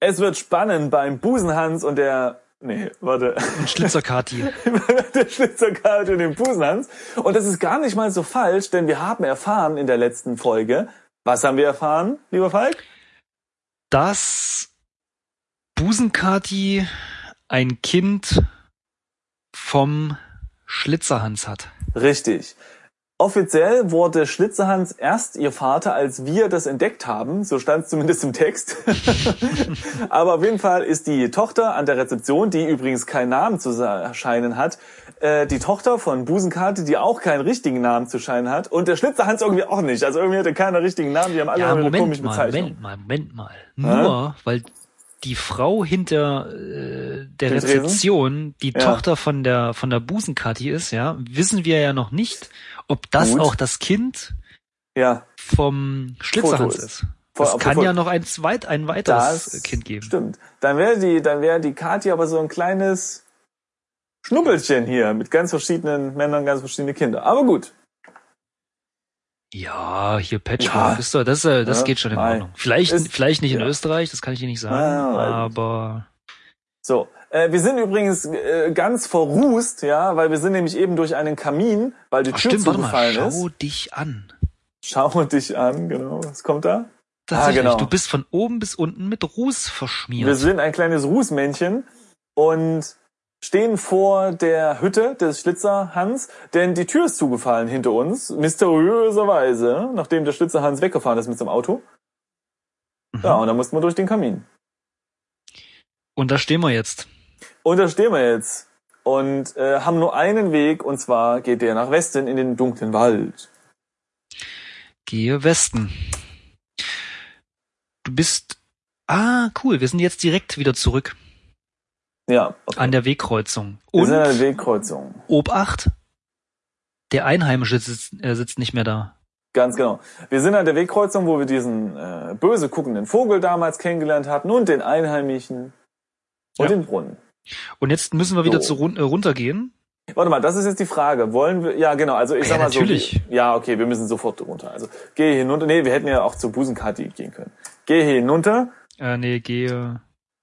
Es wird spannend beim Busenhans und der Nee, warte. Und Schlitzerkati. der Schlitzerkati und dem Busenhans. Und das ist gar nicht mal so falsch, denn wir haben erfahren in der letzten Folge, was haben wir erfahren, lieber Falk? Dass Busenkati ein Kind vom Schlitzerhans hat. Richtig. Offiziell wurde Schlitzerhans erst ihr Vater, als wir das entdeckt haben. So stand es zumindest im Text. Aber auf jeden Fall ist die Tochter an der Rezeption, die übrigens keinen Namen zu erscheinen hat, äh, die Tochter von Busenkarte, die auch keinen richtigen Namen zu scheinen hat. Und der Schlitzerhans irgendwie auch nicht. Also irgendwie hat er keinen richtigen Namen. Die haben alle ja, Moment komische mal, Bezeichnung. Moment mal, Moment mal. Nur, weil die Frau hinter äh, der Den Rezeption die Ja. Tochter von der von der Busenkati ist, ja, wissen wir ja noch nicht, ob das Gut. auch das Kind Ja, vom Schlitzerhans ist. Es kann ja noch ein, zweit, ein weiteres Das Kind geben. stimmt. Dann wäre die, dann wäre die Kathi aber so ein kleines Schnubbelchen hier mit ganz verschiedenen Männern, ganz verschiedene Kinder. Aber gut. Ja, hier Patchwork Ja. doch, das, das Ja, geht schon in nein. Ordnung. Vielleicht, Ist- vielleicht nicht in ja. Österreich, das kann ich dir nicht sagen, Ja, aber So, äh, wir sind übrigens äh, ganz verrußt, ja, weil wir sind nämlich eben durch einen Kamin, weil die Ach, Tür stimmt, warte mal, zugefallen schau ist. dich an. Schau dich an, genau. Was kommt da? Tatsächlich, genau. du bist von oben bis unten mit Ruß verschmiert. Wir sind ein kleines Rußmännchen und stehen vor der Hütte des Schlitzerhans, denn die Tür ist zugefallen hinter uns, mysteriöserweise, nachdem der Schlitzerhans weggefahren ist mit seinem Auto. Mhm. Ja, und dann mussten wir durch den Kamin. Und da stehen wir jetzt. Und da stehen wir jetzt und äh, haben nur einen Weg, und zwar geht der nach Westen in den dunklen Wald. Gehe Westen. Du bist. Ah, cool. Wir sind jetzt direkt wieder zurück Ja, okay. an der Wegkreuzung. wir Und sind an der Wegkreuzung. Obacht, der Einheimische sitzt, äh, sitzt nicht mehr da. Ganz genau. Wir sind an der Wegkreuzung, wo wir diesen äh, böse guckenden Vogel damals kennengelernt hatten und den Einheimischen und Ja. den Brunnen. Und jetzt müssen wir wieder So. zu run äh, runtergehen. Warte mal, das ist jetzt die Frage. Wollen wir, ja genau, also ich Ja, sag mal natürlich. so. Ja, okay, wir müssen sofort runter. Also gehe hinunter. Nee, wir hätten ja auch zur Busenkati gehen können. Gehe hinunter. Äh, nee, gehe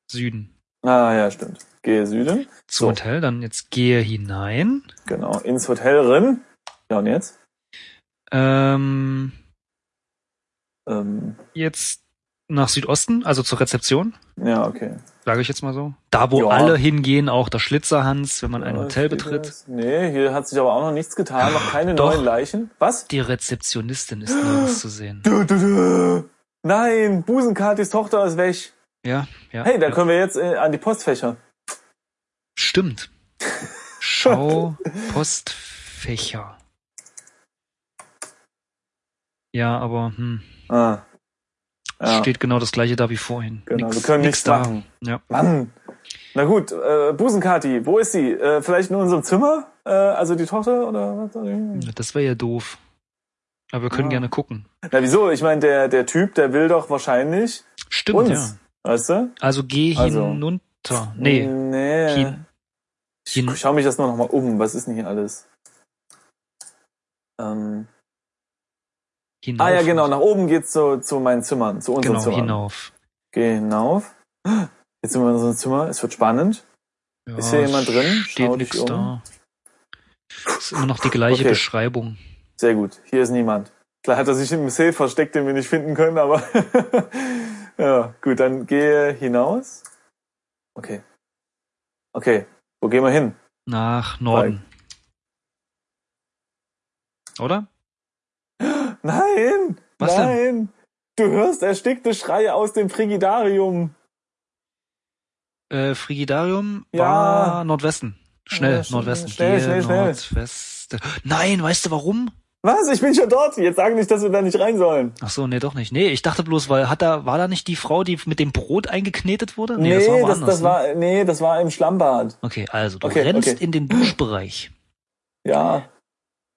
Süden. Ah ja, stimmt. Gehe Süden. Zum So. Hotel, dann jetzt gehe hinein. Genau, ins Hotel rein. Ja, und jetzt? Ähm, Ähm, jetzt nach Südosten, also zur Rezeption, ja, okay. sage ich jetzt mal so. Da, wo Ja. alle hingehen, auch der Schlitzerhans, wenn man ein Ja, Hotel betritt. das? Nee, hier hat sich aber auch noch nichts getan, noch keine Doch. neuen Leichen. Was? Die Rezeptionistin ist nirgends zu sehen. Du, du, du. Nein, Busenkatis Tochter ist weg. Ja, ja. Hey, da ja. können wir jetzt äh, an die Postfächer. Stimmt. Schau Postfächer. Ja, aber hm, Ah. Ja, steht genau das gleiche da wie vorhin. genau, Nix- wir können nichts machen. Ja. Mann. Na gut, äh, Busenkati, wo ist sie? Äh, vielleicht in unserem Zimmer? Äh, also die Tochter oder was? Das wäre ja doof. Aber wir können Ah. gerne gucken. Na wieso? Ich meine, der, der Typ, der will doch wahrscheinlich Stimmt, uns. ja. Weißt du? Also geh Also. hinunter. Nee, Nee. hin, Ich hin, schau mich das nur noch mal um. Was ist denn hier alles? Ähm, hinauf. ah ja, genau. Nach oben geht's zu, zu meinen Zimmern, zu unseren Genau, Zimmern. hinauf. Geh hinauf. Jetzt sind wir in unserem Zimmer. Es wird spannend. Ja, Ist hier jemand drin? Steht Schau nichts um. da. Ist immer noch die gleiche Okay. Beschreibung. Sehr gut. Hier ist niemand. Klar hat er sich im Safe versteckt, den wir nicht finden können, aber ja, gut, dann gehe hinaus. Okay. Okay. Wo gehen wir hin? Nach Norden. Oder? Nein! Was denn? nein! Du hörst erstickte Schreie aus dem Frigidarium. Äh, Frigidarium Ja. war Nordwesten. Schnell, Ja, Nordwesten. schnell, Gehe schnell, schnell. Nordwesten. Nein, weißt du warum? Was? Ich bin schon dort. Jetzt sagen nicht, dass wir da nicht rein sollen. Ach so, nee, doch nicht. Nee, ich dachte bloß, weil hat da war da nicht die Frau, die mit dem Brot eingeknetet wurde? Nee, das war das, woanders. das ne? war, nee, das war im Schlammbad. Okay, also du Okay, rennst okay. in den Duschbereich. Ja.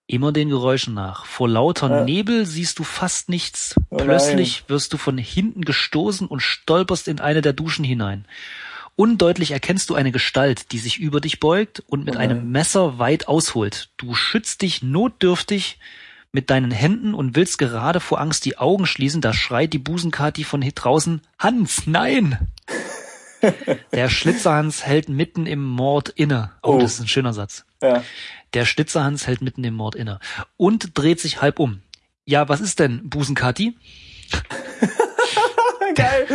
Immer den Geräuschen nach. Vor lauter Ja. Nebel siehst du fast nichts. Oh Plötzlich wirst du von hinten gestoßen und stolperst in eine der Duschen hinein. Undeutlich erkennst du eine Gestalt, die sich über dich beugt und mit nein. einem Messer weit ausholt. Du schützt dich notdürftig mit deinen Händen und willst gerade vor Angst die Augen schließen, da schreit die Busenkati von hier draußen, Hans, nein! Der Schlitzerhans hält mitten im Mord inne. Oh, Oh. das ist ein schöner Satz. Ja. Der Schlitzerhans hält mitten im Mord inne und dreht sich halb um. Ja, was ist denn, Busenkati? Geil.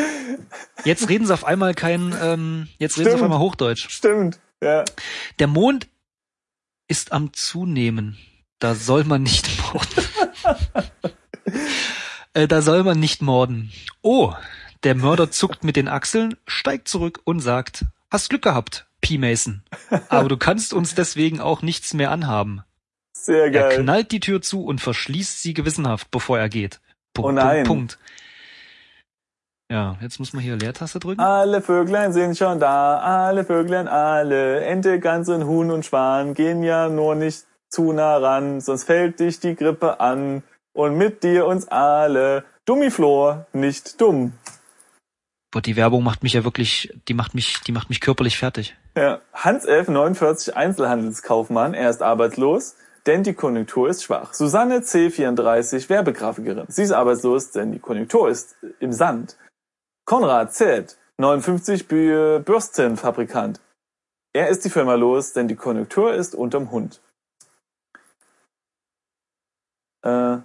Jetzt reden sie auf einmal kein, ähm, jetzt reden sie auf einmal Hochdeutsch. Stimmt. Ja. Der Mond ist am Zunehmen. Da soll man nicht morden. äh, da soll man nicht morden. Oh, der Mörder zuckt mit den Achseln, steigt zurück und sagt, hast Glück gehabt, P. Mason. Aber du kannst uns deswegen auch nichts mehr anhaben. Sehr Er geil. knallt die Tür zu und verschließt sie gewissenhaft, bevor er geht. Punkt, Oh nein. Punkt, Punkt. Ja, jetzt muss man hier Leertaste drücken. Alle Vöglein sind schon da, alle Vöglein, alle. Ente, Gans und Huhn und Schwan gehen ja nur nicht zu nah ran, sonst fällt dich die Grippe an. Und mit dir uns alle. Dummiflor, nicht dumm. Boah, die Werbung macht mich ja wirklich, die macht mich, die macht mich körperlich fertig. Ja. Hans F., 49, Einzelhandelskaufmann, er ist arbeitslos, denn die Konjunktur ist schwach. Susanne C., 34, Werbegrafikerin. Sie ist arbeitslos, denn die Konjunktur ist im Sand. Konrad Z., 59, Bü- Bürstenfabrikant. Er ist die Firma los, denn die Konjunktur ist unterm Hund. Äh,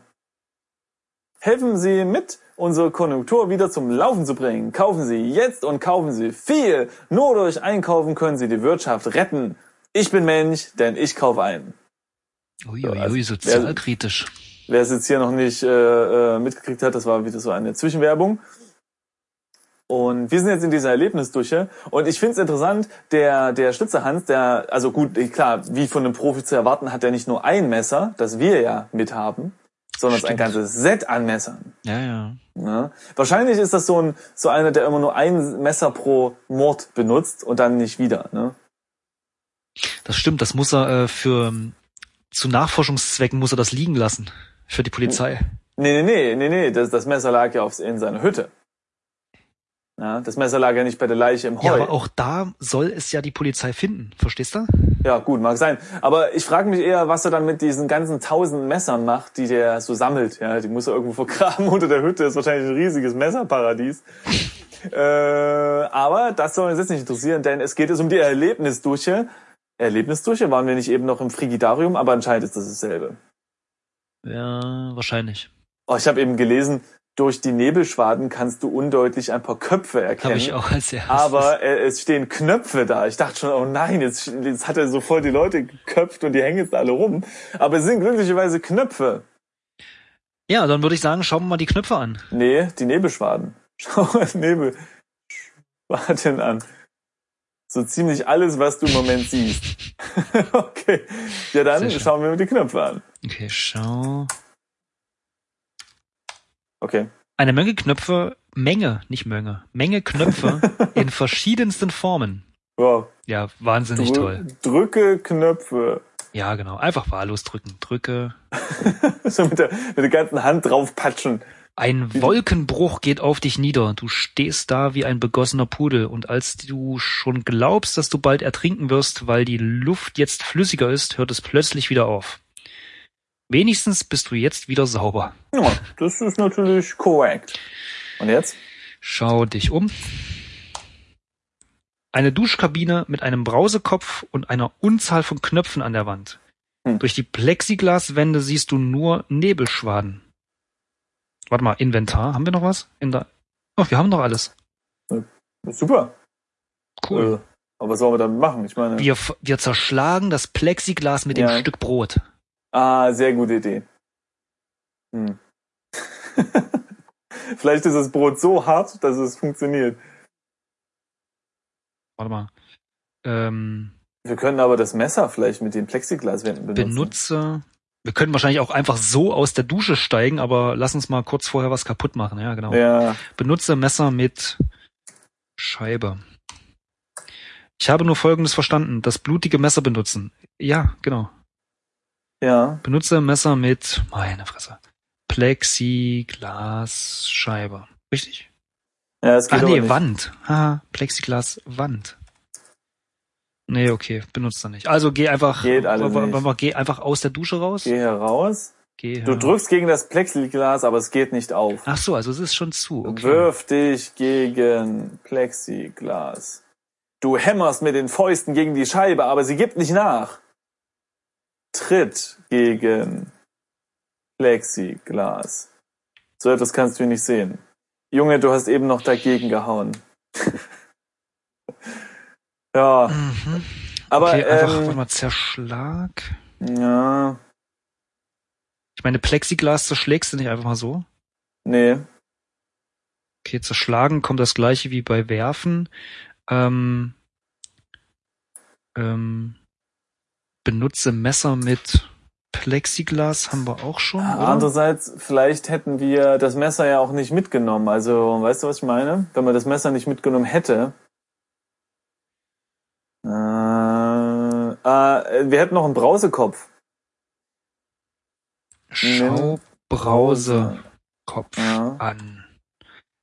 helfen Sie mit, unsere Konjunktur wieder zum Laufen zu bringen. Kaufen Sie jetzt und kaufen Sie viel. Nur durch Einkaufen können Sie die Wirtschaft retten. Ich bin Mensch, denn ich kaufe ein. Uiuiui, also, sozialkritisch. Wer es jetzt hier noch nicht äh, äh, mitgekriegt hat, das war wieder so eine Zwischenwerbung. Und wir sind jetzt in dieser Erlebnisdusche. Und ich finde es interessant, der, der Schlitzerhans, der, also gut, klar, wie von einem Profi zu erwarten, hat er nicht nur ein Messer, das wir ja mithaben, sondern ein Stimmt. ganzes Set an Messern. Ja, ja. Ja. Wahrscheinlich ist das so ein so einer, der immer nur ein Messer pro Mord benutzt und dann nicht wieder. Ne? Das stimmt, das muss er äh, für ähm, zu Nachforschungszwecken muss er das liegen lassen. Für die Polizei. Nee, nee, nee, nee, nee, das, das Messer lag ja aufs, in seiner Hütte. Ja, das Messer lag ja nicht bei der Leiche im Heu. Ja, aber auch da soll es ja die Polizei finden. Verstehst du? Ja, gut, mag sein. Aber ich frage mich eher, was er dann mit diesen ganzen tausend Messern macht, die der so sammelt. Ja, die muss er irgendwo vergraben unter der Hütte. ist wahrscheinlich ein riesiges Messerparadies. äh, aber das soll uns jetzt nicht interessieren, denn es geht jetzt um die Erlebnisdusche. Erlebnisdusche waren wir nicht eben noch im Frigidarium, aber anscheinend ist das dasselbe. Ja, wahrscheinlich. Oh, ich habe eben gelesen, durch die Nebelschwaden kannst du undeutlich ein paar Köpfe erkennen. Habe ich auch als erstes. Aber äh, es stehen Knöpfe da. Ich dachte schon, oh nein, jetzt, jetzt hat er so voll die Leute geköpft und die hängen jetzt alle rum. Aber es sind glücklicherweise Knöpfe. ja, dann würde ich sagen, schauen wir mal die Knöpfe an. Nee, die Nebelschwaden. Schau mal Nebelschwaden an. So ziemlich alles, was du im Moment siehst. okay. Ja, dann schauen wir mal die Knöpfe an. Okay, schau. Okay. Eine Menge Knöpfe, Menge, nicht Menge, Menge Knöpfe in verschiedensten Formen. Wow. Ja, wahnsinnig Drü- toll. Drücke Knöpfe. Ja, genau. Einfach wahllos drücken. Drücke. So mit der, mit der ganzen Hand draufpatschen. Ein Wolkenbruch geht auf dich nieder. Du stehst da wie ein begossener Pudel. Und als du schon glaubst, dass du bald ertrinken wirst, weil die Luft jetzt flüssiger ist, hört es plötzlich wieder auf. Wenigstens bist du jetzt wieder sauber. Ja, das ist natürlich korrekt. Und jetzt? Schau dich um. Eine Duschkabine mit einem Brausekopf und einer Unzahl von Knöpfen an der Wand. Hm. Durch die Plexiglaswände siehst du nur Nebelschwaden. Warte mal, Inventar. Haben wir noch was? In der oh, wir haben noch alles. Super. Cool. Äh, aber was sollen wir damit machen? Ich meine, Wir, wir zerschlagen das Plexiglas mit dem Ja. Stück Brot. Ah, sehr gute Idee. Hm. Vielleicht ist das Brot so hart, dass es funktioniert. Warte mal. Ähm, Wir können aber das Messer vielleicht mit den Plexiglaswänden benutzen. benutze. Wir können wahrscheinlich auch einfach so aus der Dusche steigen, aber lass uns mal kurz vorher was kaputt machen. Ja, genau. Ja, Benutze Messer mit Scheibe. Ich habe nur Folgendes verstanden. Das blutige Messer benutzen. Ja, genau. Ja. Benutze Messer mit, meine Fresse, Plexiglasscheibe. Richtig? Ja, es geht Ach nee, nicht. Wand. Haha, Plexiglaswand. Nee, okay, benutzt er nicht. Also geh einfach, Geht alles nicht. geh einfach aus der Dusche raus. Geh heraus. Gehe. Du drückst gegen das Plexiglas, aber es geht nicht auf. Ach so, also es ist schon zu. Okay. Wirf dich gegen Plexiglas. Du hämmerst mit den Fäusten gegen die Scheibe, aber sie gibt nicht nach. Tritt gegen Plexiglas. So etwas kannst du nicht sehen. Junge, du hast eben noch dagegen gehauen. ja. Mhm. Aber okay, einfach, ähm, warte mal, Zerschlag. ja, Ich meine, Plexiglas zerschlägst du nicht einfach mal so. nee. Okay, zerschlagen kommt das gleiche wie bei Werfen. Ähm, ähm, benutze Messer mit Plexiglas haben wir auch schon. Oder? Andererseits, vielleicht hätten wir das Messer ja auch nicht mitgenommen. Also, weißt du, was ich meine? Wenn man das Messer nicht mitgenommen hätte. Äh, äh, wir hätten noch einen Brausekopf. Schau Brause Kopf Ja. an.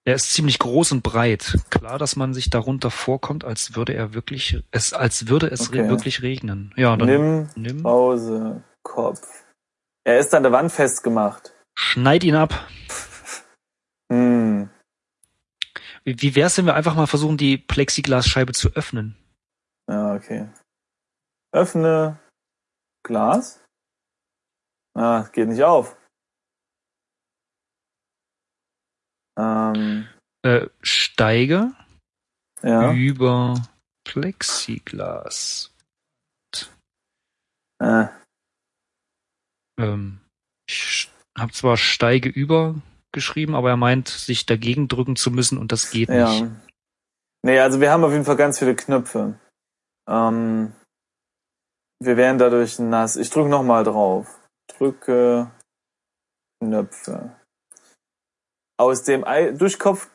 Er ist ziemlich groß und breit. Klar, dass man sich darunter vorkommt, als würde er wirklich, es, als würde es Okay. re wirklich regnen. Ja, dann Nimm nimm, Brausekopf. Er ist an der Wand festgemacht. schneid ihn ab. Hm. Wie, wie wär's, wenn wir einfach mal versuchen, die Plexiglasscheibe zu öffnen? Ja, okay. Öffne Glas. Ah, geht nicht auf. Ähm, Äh, steige ja. über Plexiglas. Äh, Ähm, ich habe zwar steige über geschrieben, aber er meint, sich dagegen drücken zu müssen und das geht nicht. ja. Nee, also wir haben auf jeden Fall ganz viele Knöpfe. Ähm, wir werden dadurch nass. Ich drücke nochmal drauf. Drücke Knöpfe. Aus dem Ei Durchkopf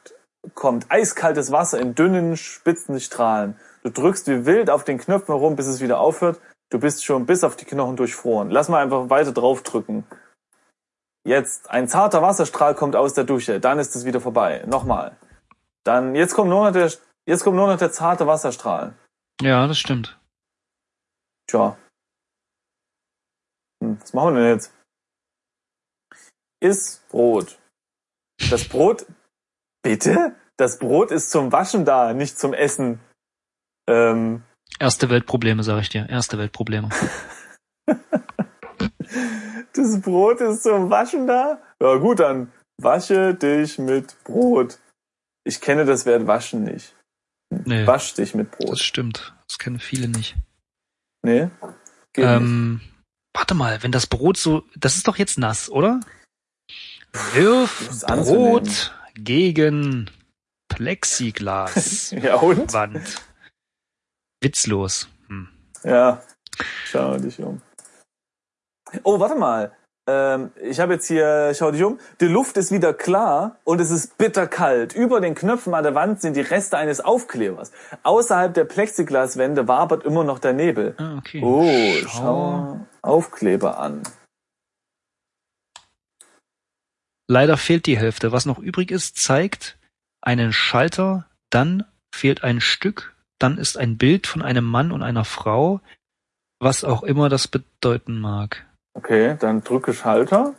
kommt eiskaltes Wasser in dünnen, spitzen Strahlen. Du drückst wie wild auf den Knöpfen herum, bis es wieder aufhört. Du bist schon bis auf die Knochen durchfroren. Lass mal einfach weiter draufdrücken. Jetzt, ein zarter Wasserstrahl kommt aus der Dusche. Dann ist es wieder vorbei. Nochmal. Dann, jetzt kommt nur noch der, jetzt kommt nur noch der zarte Wasserstrahl. Ja, das stimmt. Tja. Hm, was machen wir denn jetzt? Iss Brot. Das Brot, bitte? Das Brot ist zum Waschen da, nicht zum Essen. Ähm, Erste Weltprobleme, sag ich dir. Erste Weltprobleme. das Brot ist zum Waschen da? Ja gut, dann wasche dich mit Brot. Ich kenne das Wort waschen nicht. Nee, Wasch dich mit das Brot. stimmt. Das kennen viele nicht. Nee? Geht nicht. Ähm, warte mal, wenn das Brot so, das ist doch jetzt nass, oder? Wirf. Brot gegen Plexiglas. Ja und? Wand. Witzlos. Hm. Ja, schau dich um. Oh, warte mal. Ähm, ich habe jetzt hier, schau dich um. Die Luft ist wieder klar und es ist bitterkalt. Über den Knöpfen an der Wand sind die Reste eines Aufklebers. Außerhalb der Plexiglaswände wabert immer noch der Nebel. Ah, okay. Oh, schau Aufkleber an. Leider fehlt die Hälfte. Was noch übrig ist, zeigt einen Schalter, dann fehlt ein Stück, dann ist ein Bild von einem Mann und einer Frau, was auch immer das bedeuten mag. Okay, dann drücke Schalter.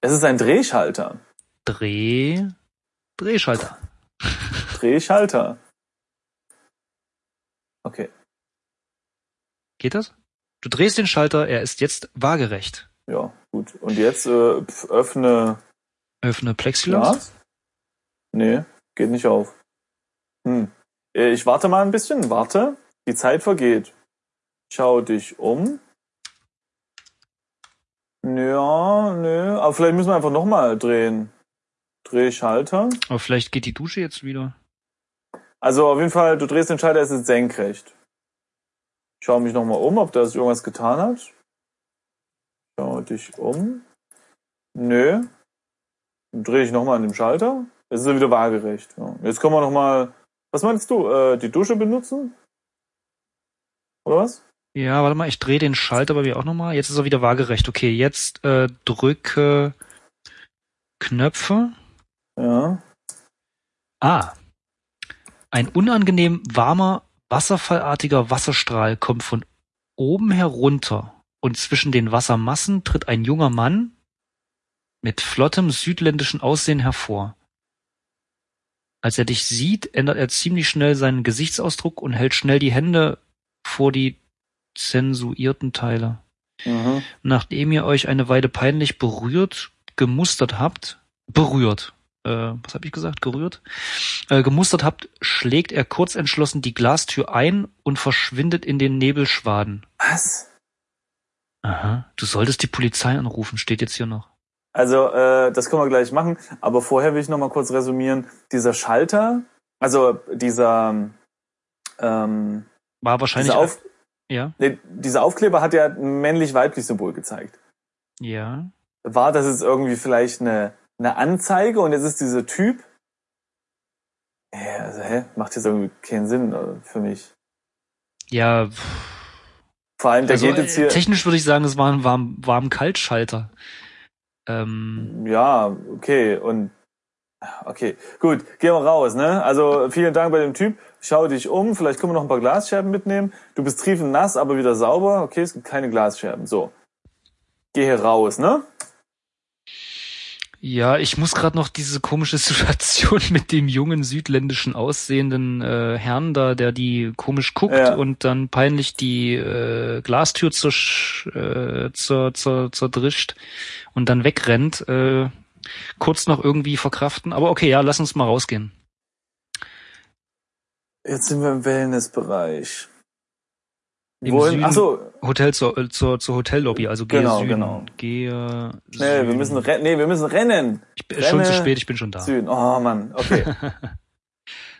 Es ist ein Drehschalter. Dreh, Drehschalter. Drehschalter. Okay. Geht das? Du drehst den Schalter, er ist jetzt waagerecht. Ja, gut. Und jetzt äh, pf, öffne Öffne Plexiglas. Glas? Nee, geht nicht auf. Hm. Äh, Ich warte mal ein bisschen, warte. Die Zeit vergeht. Schau dich um. Ja, nö. Aber vielleicht müssen wir einfach nochmal drehen. Drehschalter. Aber vielleicht geht die Dusche jetzt wieder. Also auf jeden Fall, du drehst den Schalter, es ist senkrecht. Schau mich nochmal um, ob da sich irgendwas getan hat. Schau dich um. Nö. Drehe ich nochmal an dem Schalter. Es ist wieder waagerecht. Ja. Jetzt können wir nochmal. Was meinst du? Äh, die Dusche benutzen? Oder was? Ja, warte mal, ich drehe den Schalter bei mir auch nochmal. Jetzt ist er wieder waagerecht. Okay, jetzt äh, drücke Knöpfe. Ja. Ah. Ein unangenehm warmer, wasserfallartiger Wasserstrahl kommt von oben herunter und zwischen den Wassermassen tritt ein junger Mann mit flottem südländischen Aussehen hervor. Als er dich sieht, ändert er ziemlich schnell seinen Gesichtsausdruck und hält schnell die Hände vor die zensuierten Teile. Mhm. Nachdem ihr euch eine Weile peinlich berührt, gemustert habt, berührt, äh, was habe ich gesagt, gerührt, äh, gemustert habt, schlägt er kurz entschlossen die Glastür ein und verschwindet in den Nebelschwaden. Was? Aha, du solltest die Polizei anrufen, steht jetzt hier noch. Also, äh, das können wir gleich machen. Aber vorher will ich noch mal kurz resümieren. Dieser Schalter, also dieser, ähm, War wahrscheinlich, dieser, Auf, ja, nee, dieser Aufkleber hat ja ein männlich-weiblich Symbol gezeigt. ja, War das jetzt irgendwie vielleicht eine, eine Anzeige und jetzt ist dieser Typ? Ja, also, hä? Macht jetzt irgendwie keinen Sinn äh, für mich. ja, Vor allem, der also, geht jetzt hier. technisch würde ich sagen, es war ein warm, warm Kaltschalter. Ähm, Ja, okay, und okay, gut, gehen wir raus, ne? Also vielen Dank bei dem Typ. Schau dich um, vielleicht können wir noch ein paar Glasscherben mitnehmen. Du bist triefend nass, aber wieder sauber. Okay, es gibt keine Glasscherben. So. Geh hier raus, ne? Ja, ich muss gerade noch diese komische Situation mit dem jungen südländischen aussehenden äh, Herrn da, der die komisch guckt Ja. und dann peinlich die äh, Glastür zur, äh, zur, zur, zerdrischt und dann wegrennt. Äh, kurz noch irgendwie verkraften. Aber okay, ja, lass uns mal rausgehen. Jetzt sind wir im Wellnessbereich. Im Wohin? Süden. Ach so, Hotel zur, äh, zur, zur Hotellobby, also gehe Genau, Süden. genau. Gehe schnell, wir Süden. müssen rennen. Nee, wir müssen rennen. Ich bin schon zu spät, ich bin schon da. Süden. Oh Mann, okay.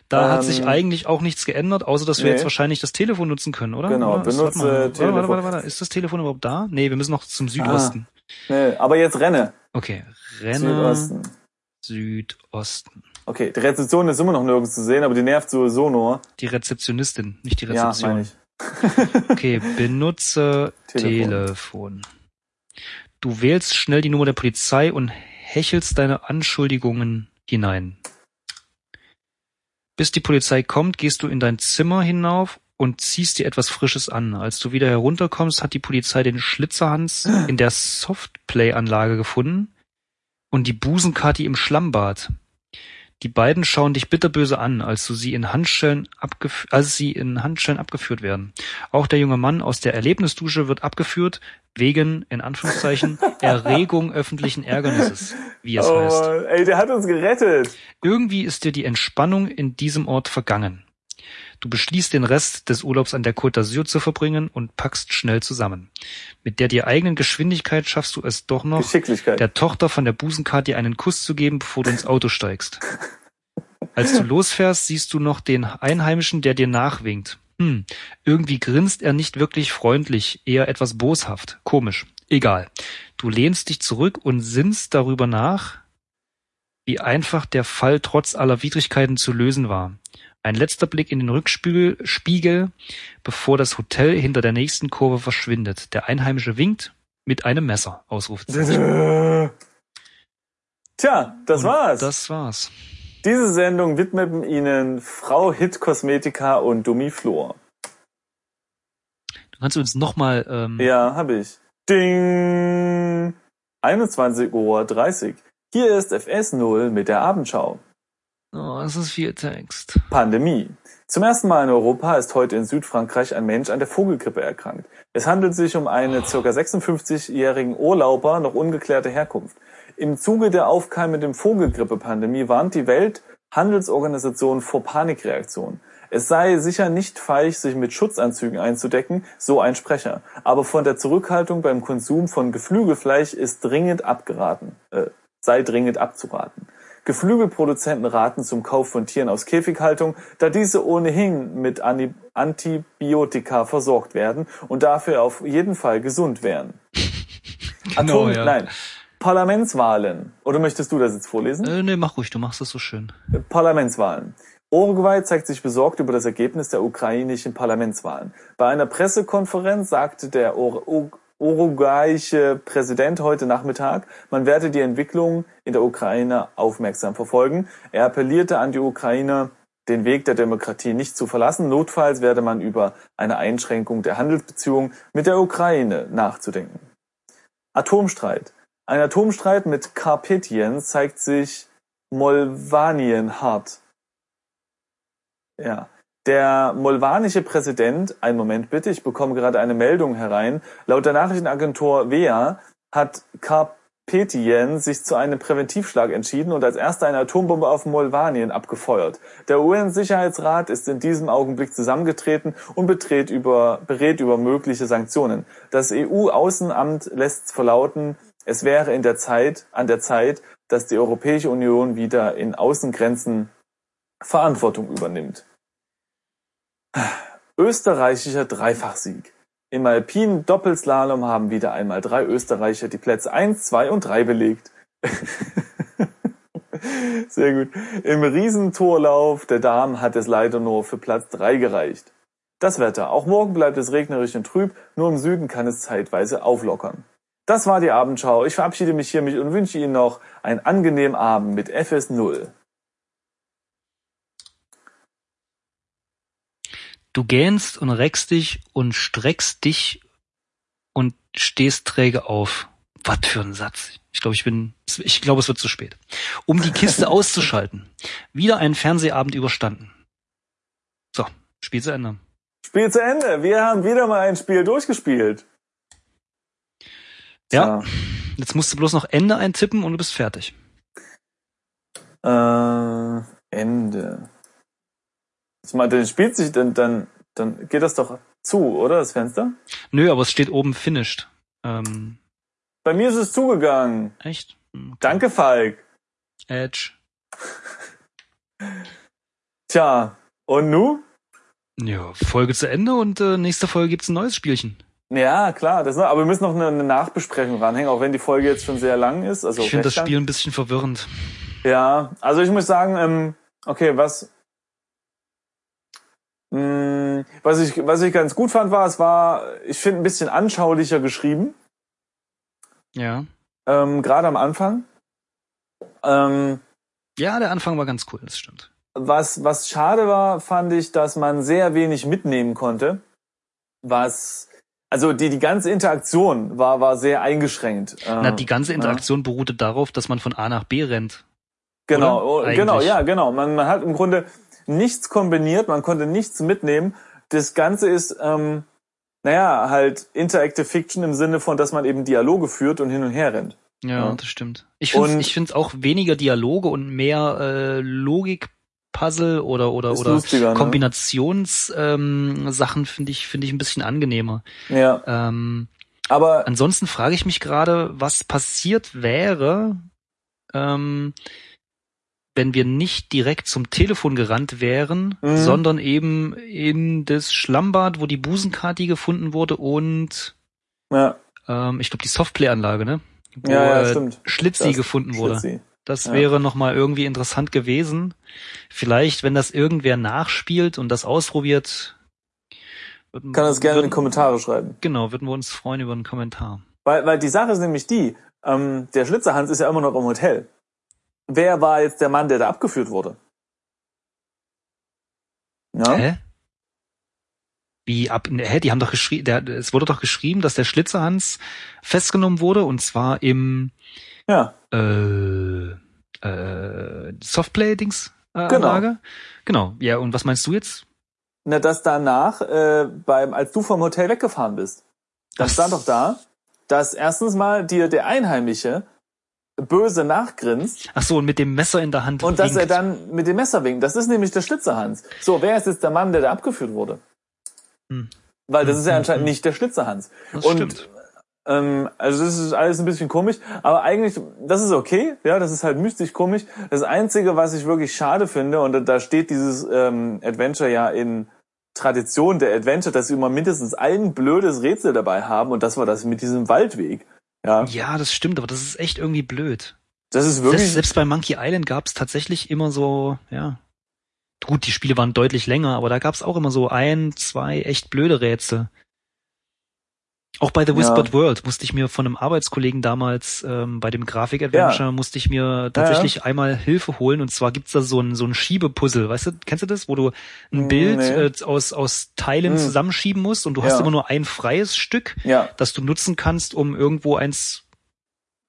Da hat Ähm, sich eigentlich auch nichts geändert, außer dass wir nee. jetzt wahrscheinlich das Telefon nutzen können, oder? Genau, oder? Benutze warte Telefon. warte, warte, warte. Ist das Telefon überhaupt da? Nee, wir müssen noch zum Südosten. nee, aber jetzt renne. Okay, renne Südosten. Südosten. Okay, die Rezeption ist immer noch nirgends zu sehen, aber die nervt sowieso nur. Die Rezeptionistin, nicht die Ja, Rezeption. meine ich. Okay, benutze Telefon. Telefon. Du wählst schnell die Nummer der Polizei und hechelst deine Anschuldigungen hinein. Bis die Polizei kommt, gehst du in dein Zimmer hinauf und ziehst dir etwas Frisches an. Als du wieder herunterkommst, hat die Polizei den Schlitzerhans in der Softplay-Anlage gefunden und die Busenkati im Schlammbad. Die beiden schauen dich bitterböse an, als du sie in Handschellen abgef als sie in Handschellen abgeführt werden. Auch der junge Mann aus der Erlebnisdusche wird abgeführt, wegen, in Anführungszeichen, Erregung öffentlichen Ärgernisses, wie es oh, heißt. ey, der hat uns gerettet. Irgendwie ist dir die Entspannung in diesem Ort vergangen. Du beschließt den Rest des Urlaubs an der Côte d'Azur zu verbringen und packst schnell zusammen. Mit der dir eigenen Geschwindigkeit schaffst du es doch noch, der Tochter von der Busenkarte einen Kuss zu geben, bevor du ins Auto steigst. Als du losfährst, siehst du noch den Einheimischen, der dir nachwinkt. Hm, irgendwie grinst er nicht wirklich freundlich, eher etwas boshaft. Komisch. Egal. Du lehnst dich zurück und sinnst darüber nach, wie einfach der Fall trotz aller Widrigkeiten zu lösen war. Ein letzter Blick in den Rückspiegel, Spiegel, bevor das Hotel hinter der nächsten Kurve verschwindet. Der Einheimische winkt mit einem Messer. Ausrufezeichen. Tja, das Und war's. Das war's. Diese Sendung widmeten Ihnen Frau Hit Kosmetika und Dumiflor. Du kannst uns nochmal, ähm, Ja, habe ich. Ding! 21.30 Uhr. Hier ist FS0 mit der Abendschau. Oh, das ist viel Text. Pandemie. Zum ersten Mal in Europa ist heute in Südfrankreich ein Mensch an der Vogelgrippe erkrankt. Es handelt sich um einen ca. 56-jährigen Urlauber noch ungeklärter Herkunft. Im Zuge der aufkeimenden Vogelgrippe-Pandemie warnt die Welthandelsorganisation vor Panikreaktionen. Es sei sicher nicht feig, sich mit Schutzanzügen einzudecken, so ein Sprecher. Aber von der Zurückhaltung beim Konsum von Geflügelfleisch ist dringend abgeraten, äh, sei dringend abzuraten. Geflügelproduzenten raten zum Kauf von Tieren aus Käfighaltung, da diese ohnehin mit Antibiotika versorgt werden und dafür auf jeden Fall gesund wären. Genau, Atom, ja. nein. Parlamentswahlen. Oder möchtest du das jetzt vorlesen? Äh, nee, mach ruhig, du machst das so schön. Parlamentswahlen. Uruguay zeigt sich besorgt über das Ergebnis der ukrainischen Parlamentswahlen. Bei einer Pressekonferenz sagte der uruguayische Präsident heute Nachmittag, man werde die Entwicklung in der Ukraine aufmerksam verfolgen. Er appellierte an die Ukrainer, den Weg der Demokratie nicht zu verlassen. Notfalls werde man über eine Einschränkung der Handelsbeziehungen mit der Ukraine nachzudenken. Atomstreit. Ein Atomstreit mit Karpatien zeigt sich Molvanien hart. Ja. Der molvanische Präsident, einen Moment bitte, ich bekomme gerade eine Meldung herein. Laut der Nachrichtenagentur WEA hat Karpatien sich zu einem Präventivschlag entschieden und als erster eine Atombombe auf Molvanien abgefeuert. Der UN-Sicherheitsrat ist in diesem Augenblick zusammengetreten und berät über, berät über mögliche Sanktionen. Das EU-Außenamt lässt verlauten, es wäre in der Zeit, an der Zeit, dass die Europäische Union wieder in Außengrenzen Verantwortung übernimmt. Österreichischer Dreifachsieg. Im alpinen Doppelslalom haben wieder einmal drei Österreicher die Plätze 1, 2 und 3 belegt. Sehr gut. Im Riesentorlauf der Damen hat es leider nur für Platz 3 gereicht. Das Wetter. Auch morgen bleibt es regnerisch und trüb, nur im Süden kann es zeitweise auflockern. Das war die Abendschau. Ich verabschiede mich hiermit und wünsche Ihnen noch einen angenehmen Abend mit FS0. Du gähnst und reckst dich und streckst dich und stehst träge auf. Was für ein Satz. Ich glaube, ich bin, ich glaube, es wird zu spät. Um die Kiste auszuschalten. Wieder einen Fernsehabend überstanden. So, Spiel zu Ende. Spiel zu Ende. Wir haben wieder mal ein Spiel durchgespielt. Ja. ja. Jetzt musst du bloß noch Ende eintippen und du bist fertig. Äh, Ende. Dann spielt sich, dann, dann, dann geht das doch zu, oder, das Fenster? Nö, aber es steht oben finished. Ähm, Bei mir ist es zugegangen. Echt? Hm, okay. Danke, Falk. Edge. Tja, und nu? Ja, Folge zu Ende und äh, nächste Folge gibt's ein neues Spielchen. Ja, klar, das, aber wir müssen noch eine, eine Nachbesprechung ranhängen, auch wenn die Folge jetzt schon sehr lang ist. Also ich finde das Spiel ein bisschen verwirrend. Ja, also ich muss sagen, ähm, okay, was was ich was ich ganz gut fand war, es war, ich finde ein bisschen anschaulicher geschrieben. Ja. Ähm, Gerade am Anfang. Ähm, ja, der Anfang war ganz cool, das stimmt. Was was schade war, fand ich, dass man sehr wenig mitnehmen konnte, was also die, die ganze Interaktion war, war sehr eingeschränkt. Na, die ganze Interaktion ja. beruhte darauf, dass man von A nach B rennt. Genau, genau, ja, genau. Man, man hat im Grunde nichts kombiniert, man konnte nichts mitnehmen. Das Ganze ist, ähm, naja, halt Interactive Fiction im Sinne von, dass man eben Dialoge führt und hin und her rennt. Ja, ja. das stimmt. Ich finde ich finde auch weniger Dialoge und mehr äh, Logik Puzzle oder oder oder ne? Kombinationssachen ähm, finde ich finde ich ein bisschen angenehmer. Ja. Ähm, aber ansonsten frage ich mich gerade, was passiert wäre, ähm, wenn wir nicht direkt zum Telefon gerannt wären, mhm. sondern eben in das Schlammbad, wo die Busenkati gefunden wurde und ja. ähm, ich glaube die Softplay-Anlage, ne? Wo ja, ja, stimmt. Schlitzi das gefunden wurde. Schlitzi. Das ja. wäre nochmal irgendwie interessant gewesen. Vielleicht, wenn das irgendwer nachspielt und das ausprobiert. Würden, Kann das gerne würden, in die Kommentare schreiben. Genau, würden wir uns freuen über einen Kommentar. Weil, weil die Sache ist nämlich die, ähm, der Schlitzerhans ist ja immer noch im Hotel. Wer war jetzt der Mann, der da abgeführt wurde? Ja? Hä? Wie ab, hä, die haben doch geschrieben, der, es wurde doch geschrieben, dass der Schlitzerhans festgenommen wurde und zwar im, ja. Äh, äh, Softplay-Dings äh, genau. Anlage. Genau. Ja, und was meinst du jetzt? Na, dass danach, äh, beim, als du vom Hotel weggefahren bist, dann stand doch da, dass erstens mal dir der Einheimische böse nachgrinst. Ach so, und mit dem Messer in der Hand Und winkt. dass er dann mit dem Messer winkt. Das ist nämlich der Schlitzerhans. So, wer ist jetzt der Mann, der da abgeführt wurde? Hm. Weil das ist ja hm, anscheinend hm. nicht der Schlitzerhans. Das und stimmt. Ähm, also das ist alles ein bisschen komisch, aber eigentlich, das ist okay, ja, das ist halt mystisch komisch. Das Einzige, was ich wirklich schade finde, und da steht dieses ähm, Adventure ja in Tradition der Adventure, dass sie immer mindestens ein blödes Rätsel dabei haben und das war das mit diesem Waldweg. Ja, ja das stimmt, aber das ist echt irgendwie blöd. Das ist wirklich. Selbst, selbst bei Monkey Island gab es tatsächlich immer so, ja. Gut, die Spiele waren deutlich länger, aber da gab es auch immer so ein, zwei echt blöde Rätsel. Auch bei The Whispered ja. World musste ich mir von einem Arbeitskollegen damals ähm, bei dem Grafik-Adventure ja. musste ich mir tatsächlich ja, einmal Hilfe holen und zwar gibt's da so ein so ein Schiebepuzzle, weißt du, kennst du das, wo du ein hm, Bild nee. äh, aus aus Teilen hm. zusammenschieben musst und du hast immer nur ein freies Stück, das du nutzen kannst, um irgendwo eins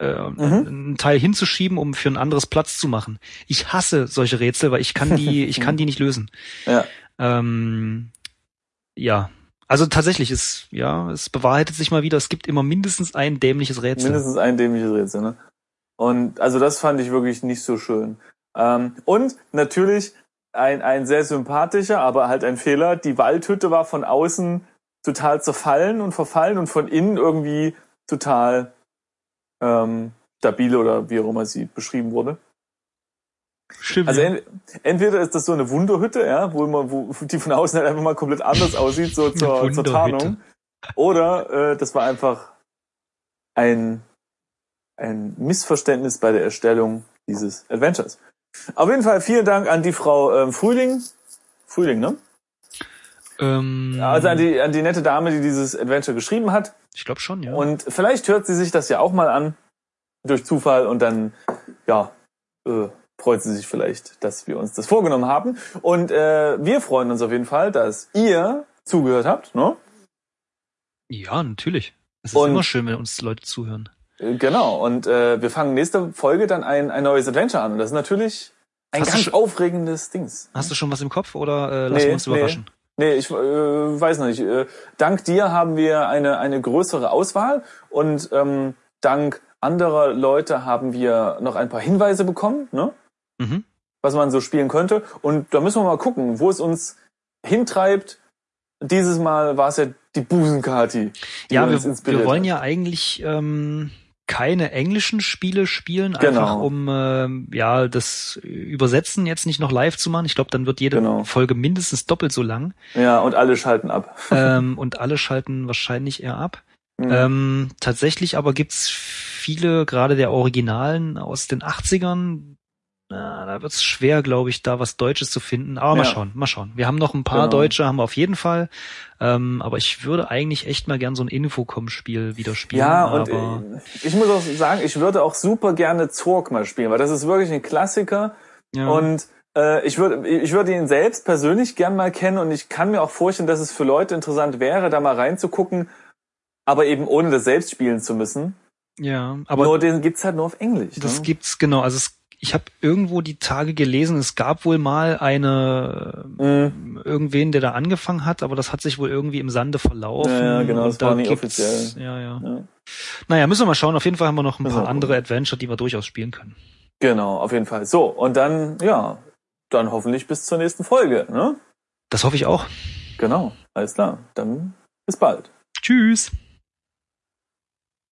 äh, mhm. einen Teil hinzuschieben, um für ein anderes Platz zu machen. Ich hasse solche Rätsel, weil ich kann die ich kann die nicht lösen. Ja. Ähm, ja, also tatsächlich ist, ja, es bewahrheitet sich mal wieder, es gibt immer mindestens ein dämliches Rätsel. Mindestens ein dämliches Rätsel, ne? Und also das fand ich wirklich nicht so schön. Ähm, und natürlich ein, ein sehr sympathischer, aber halt ein Fehler. Die Waldhütte war von außen total zerfallen und verfallen und von innen irgendwie total ähm, stabil oder wie auch immer sie beschrieben wurde. Stimmt, also ent, entweder ist das so eine Wunderhütte, ja, wo man, wo die von außen halt einfach mal komplett anders aussieht, so zur, zur Tarnung. Oder äh, das war einfach ein, ein Missverständnis bei der Erstellung dieses Adventures. Auf jeden Fall vielen Dank an die Frau ähm, Frühling. Frühling, ne? Ähm, also an die, an die nette Dame, die dieses Adventure geschrieben hat. Ich glaube schon, ja. Und vielleicht hört sie sich das ja auch mal an durch Zufall und dann, ja, äh, freut sie sich vielleicht, dass wir uns das vorgenommen haben. Und äh, wir freuen uns auf jeden Fall, dass ihr zugehört habt, ne? Ja, natürlich. Es ist und, immer schön, wenn uns Leute zuhören. Äh, genau. Und äh, wir fangen nächste Folge dann ein, ein neues Adventure an. Und das ist natürlich ein hast ganz aufregendes Dings. Hast du schon was im Kopf oder äh, lassen nee, wir uns überraschen? Nee, nee ich äh, weiß noch nicht. Äh, dank dir haben wir eine, eine größere Auswahl und ähm, dank anderer Leute haben wir noch ein paar Hinweise bekommen, ne? Mhm. was man so spielen könnte. Und da müssen wir mal gucken, wo es uns hintreibt. Dieses Mal war es ja die Busenkati. Die ja, wir, wir wollen ja eigentlich ähm, keine englischen Spiele spielen, genau. einfach um äh, ja das Übersetzen jetzt nicht noch live zu machen. Ich glaube, dann wird jede genau. Folge mindestens doppelt so lang. Ja, und alle schalten ab. ähm, und alle schalten wahrscheinlich eher ab. Mhm. Ähm, tatsächlich aber gibt's viele, gerade der Originalen aus den 80ern, na, da wird's schwer, glaube ich, da was Deutsches zu finden. Aber mal schauen, mal schauen. Wir haben noch ein paar genau. Deutsche, haben wir auf jeden Fall. Ähm, aber ich würde eigentlich echt mal gern so ein Infocom-Spiel wieder spielen. Ja, und ich, ich muss auch sagen, ich würde auch super gerne Zorg mal spielen, weil das ist wirklich ein Klassiker. Ja. Und äh, ich würde ich würde ihn selbst persönlich gern mal kennen und ich kann mir auch vorstellen, dass es für Leute interessant wäre, da mal reinzugucken, aber eben ohne das selbst spielen zu müssen. Ja, aber nur den gibt's halt nur auf Englisch. Das ne? gibt's genau. Also es ich habe irgendwo die Tage gelesen, es gab wohl mal eine mhm. irgendwen, der da angefangen hat, aber das hat sich wohl irgendwie im Sande verlaufen. Ja, ja genau, das da war nicht offiziell. Ja, ja, ja. Naja, müssen wir mal schauen. Auf jeden Fall haben wir noch ein paar andere Adventure, die wir durchaus spielen können. Genau, auf jeden Fall. So, und dann, ja, dann hoffentlich bis zur nächsten Folge, ne? Das hoffe ich auch. Genau, alles klar. Dann bis bald. Tschüss.